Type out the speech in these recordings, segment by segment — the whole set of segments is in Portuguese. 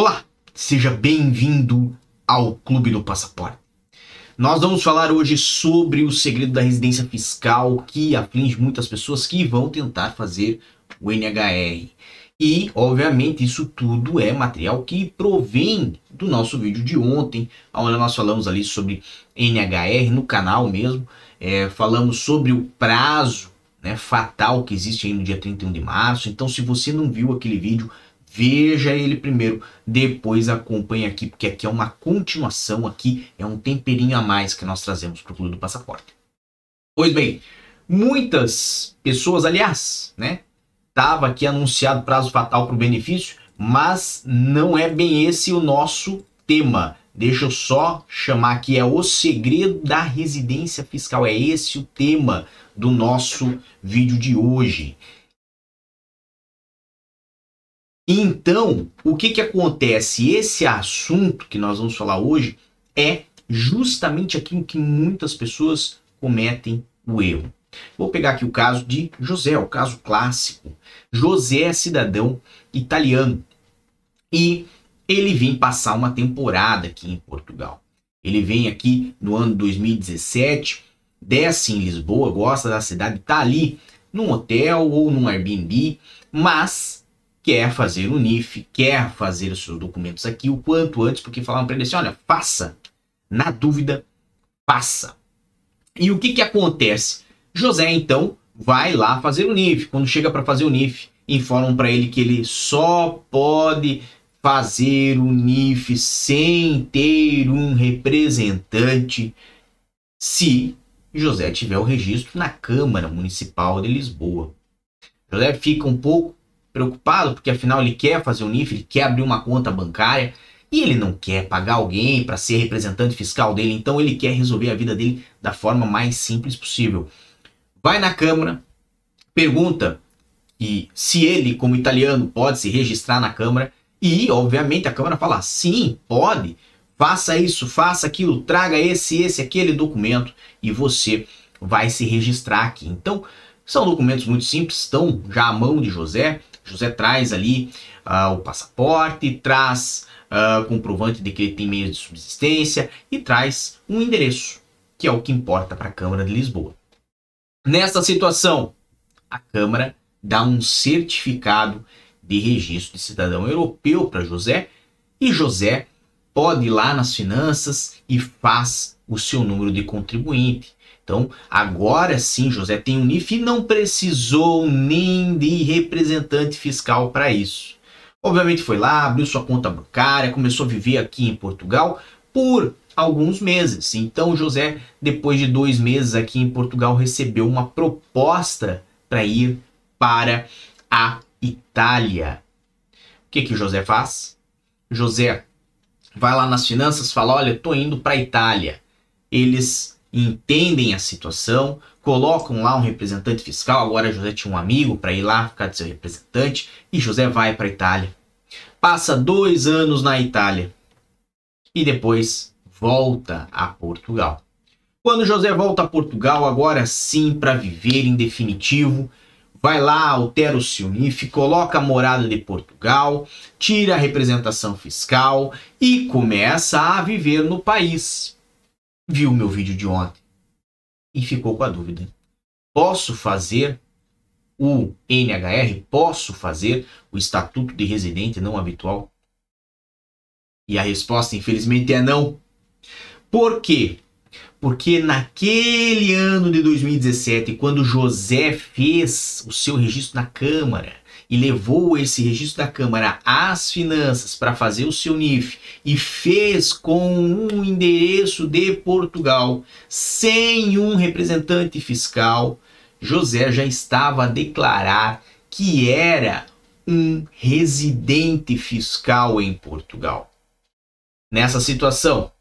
Olá, seja bem-vindo ao Clube do Passaporte. Nós vamos falar hoje sobre o segredo da residência fiscal que aflige muitas pessoas que vão tentar fazer o NHR. E, obviamente, isso tudo é material que provém do nosso vídeo de ontem, onde nós falamos ali sobre NHR no canal mesmo. É, falamos sobre o prazo né, fatal que existe aí no dia 31 de março. Então, se você não viu aquele vídeo, veja ele primeiro, depois acompanhe aqui, porque aqui é uma continuação, aqui é um temperinho a mais que nós trazemos para o Clube do Passaporte. Pois bem, muitas pessoas, aliás, né, estava aqui anunciado prazo fatal para o benefício, mas não é bem esse o nosso tema. Deixa eu só chamar aqui, é o segredo da residência fiscal. É esse o tema do nosso vídeo de hoje. Então, o que, que acontece? Esse assunto que nós vamos falar hoje é justamente aquilo que muitas pessoas cometem o erro. Vou pegar aqui o caso de José, o caso clássico. José é cidadão italiano e ele vem passar uma temporada aqui em Portugal. Ele vem aqui no ano 2017, desce em Lisboa, gosta da cidade, está ali num hotel ou num Airbnb, mas quer fazer o NIF, quer fazer os seus documentos aqui o quanto antes, porque falaram para ele assim: olha, faça. Na dúvida, faça. E o que, que acontece? José, então, vai lá fazer o NIF. Quando chega para fazer o NIF, informam para ele que ele só pode fazer o NIF sem ter um representante se José tiver o registro na Câmara Municipal de Lisboa. José fica um pouco preocupado porque afinal ele quer fazer o NIF, ele quer abrir uma conta bancária e ele não quer pagar alguém para ser representante fiscal dele, então ele quer resolver a vida dele da forma mais simples possível vai na Câmara, pergunta e se ele, como italiano, pode se registrar na Câmara e, obviamente, a Câmara fala: sim, pode, faça isso, faça aquilo, traga esse, esse, aquele documento e você vai se registrar aqui. Então, são documentos muito simples, estão já à mão de José. José traz ali uh, o passaporte, traz uh, comprovante de que ele tem meios de subsistência e traz um endereço, que é o que importa para a Câmara de Lisboa. Nessa situação, a Câmara dá um certificado de registro de cidadão europeu para José e José pode ir lá nas finanças e faz o seu número de contribuinte. Então, agora sim, José tem um NIF e não precisou nem de representante fiscal para isso. Obviamente foi lá, abriu sua conta bancária, começou a viver aqui em Portugal por alguns meses. Então José, depois de dois meses aqui em Portugal, recebeu uma proposta para ir para a Itália. O que que José faz? José vai lá nas finanças, fala: olha, estou indo para a Itália. Eles entendem a situação, colocam lá um representante fiscal. Agora José tinha um amigo para ir lá ficar de seu representante e José vai para a Itália. Passa dois anos na Itália e depois volta a Portugal. Quando José volta a Portugal, agora sim para viver em definitivo, vai lá, altera o seu NIF, coloca a morada de Portugal, tira a representação fiscal e começa a viver no país. Viu meu vídeo de ontem e ficou com a dúvida. Posso fazer o NHR? Posso fazer o Estatuto de Residente Não Habitual? E a resposta, infelizmente, é não. Por quê? Porque naquele ano de 2017, quando José fez o seu registro na Câmara e levou esse registro da Câmara às finanças para fazer o seu NIF e fez com um endereço de Portugal, sem um representante fiscal, José já estava a declarar que era um residente fiscal em Portugal. Nessa situação,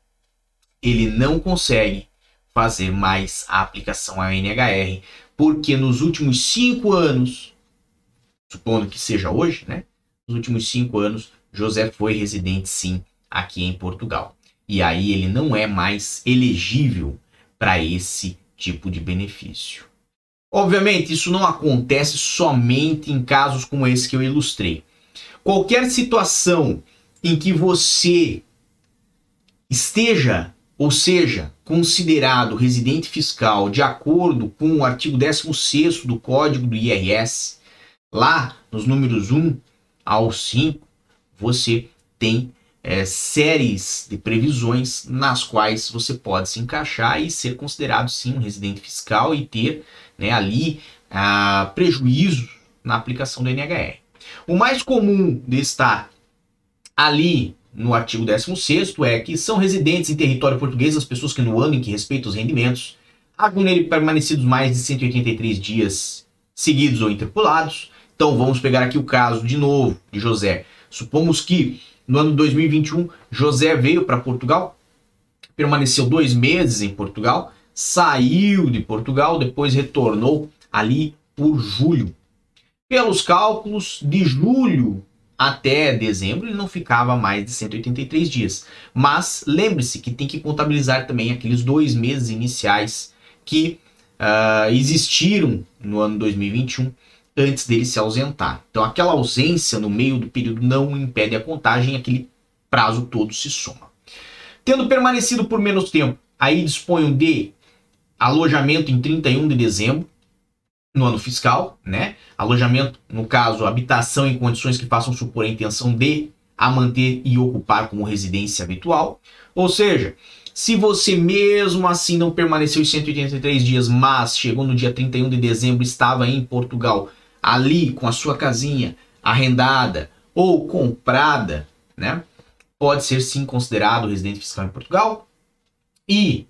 ele não consegue fazer mais a aplicação ao NHR, porque nos últimos cinco anos, supondo que seja hoje, né? Nos últimos cinco anos, José foi residente sim aqui em Portugal. E aí ele não é mais elegível para esse tipo de benefício. Obviamente, isso não acontece somente em casos como esse que eu ilustrei. Qualquer situação em que você esteja, ou seja, considerado residente fiscal de acordo com o artigo 16 do Código do IRS, lá nos números 1 ao 5, você tem é, séries de previsões nas quais você pode se encaixar e ser considerado sim um residente fiscal e ter né, ali ah, prejuízos na aplicação do NHR. O mais comum de estar ali no artigo 16 é que são residentes em território português as pessoas que no ano em que respeitam os rendimentos hagam nele permanecidos mais de 183 dias seguidos ou interpolados. Então vamos pegar aqui o caso de novo de José. Supomos que no ano 2021 José veio para Portugal, permaneceu dois meses em Portugal, saiu de Portugal, depois retornou ali por julho. Pelos cálculos, de julho até dezembro ele não ficava mais de 183 dias. Mas lembre-se que tem que contabilizar também aqueles dois meses iniciais que uh, existiram no ano 2021 antes dele se ausentar. Então aquela ausência no meio do período não impede a contagem, aquele prazo todo se soma. Tendo permanecido por menos tempo, aí disponham de alojamento em 31 de dezembro, no ano fiscal, né? Alojamento, no caso, habitação em condições que façam supor a intenção de a manter e ocupar como residência habitual. Ou seja, se você mesmo assim não permaneceu os 183 dias, mas chegou no dia 31 de dezembro estava em Portugal, ali com a sua casinha arrendada ou comprada, né? Pode ser sim considerado residente fiscal em Portugal. E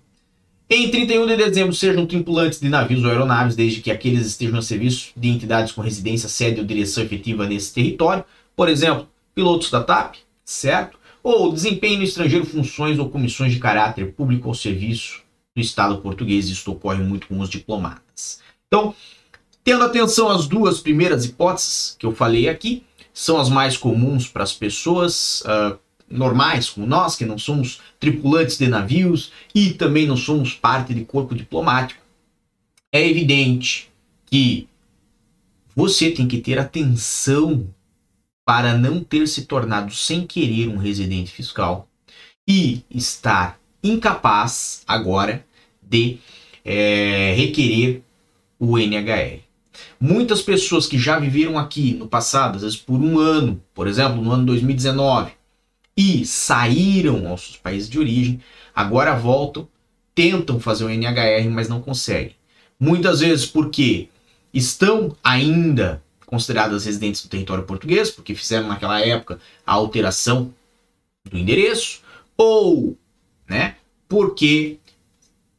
em 31 de dezembro, sejam tripulantes de navios ou aeronaves, desde que aqueles estejam a serviço de entidades com residência, sede ou direção efetiva nesse território, por exemplo, pilotos da TAP, certo? Ou desempenhem no estrangeiro funções ou comissões de caráter público ao serviço do Estado português. Isso ocorre muito com os diplomatas. Então, tendo atenção às duas primeiras hipóteses que eu falei aqui, são as mais comuns para as pessoas. Uh, normais como nós, que não somos tripulantes de navios e também não somos parte de corpo diplomático, é evidente que você tem que ter atenção para não ter se tornado sem querer um residente fiscal e estar incapaz agora de é, requerer o NHR. Muitas pessoas que já viveram aqui no passado, às vezes por um ano, por exemplo, no ano 2019, e saíram aos seus países de origem, agora voltam, tentam fazer o NHR, mas não conseguem. Muitas vezes porque estão ainda consideradas residentes do território português, porque fizeram naquela época a alteração do endereço, ou né, porque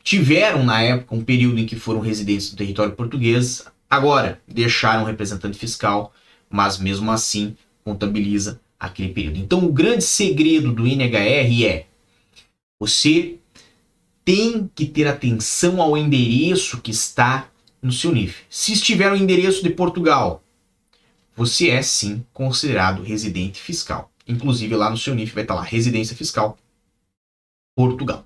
tiveram na época um período em que foram residentes do território português, agora deixaram representante fiscal, mas mesmo assim contabiliza aquele período. Então, o grande segredo do NHR é você tem que ter atenção ao endereço que está no seu NIF. Se estiver no endereço de Portugal, você é sim considerado residente fiscal. Inclusive lá no seu NIF vai estar lá residência fiscal Portugal.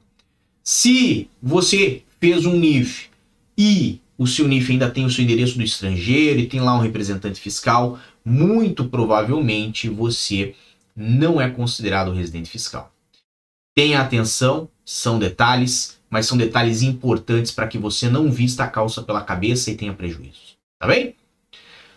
Se você fez um NIF e o seu NIF ainda tem o seu endereço do estrangeiro e tem lá um representante fiscal, muito provavelmente você não é considerado residente fiscal. Tenha atenção, são detalhes, mas são detalhes importantes para que você não vista a calça pela cabeça e tenha prejuízos. Tá bem?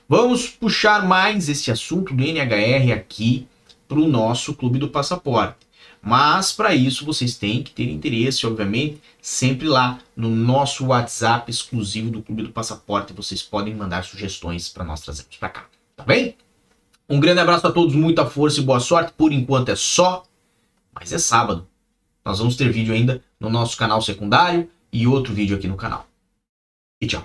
Vamos puxar mais esse assunto do NHR aqui para o nosso Clube do Passaporte. Mas para isso vocês têm que ter interesse, obviamente, sempre lá no nosso WhatsApp exclusivo do Clube do Passaporte. Vocês podem mandar sugestões para nós trazermos para cá. Tá bem? Um grande abraço a todos, muita força e boa sorte. Por enquanto é só, mas é sábado. Nós vamos ter vídeo ainda no nosso canal secundário e outro vídeo aqui no canal. E tchau.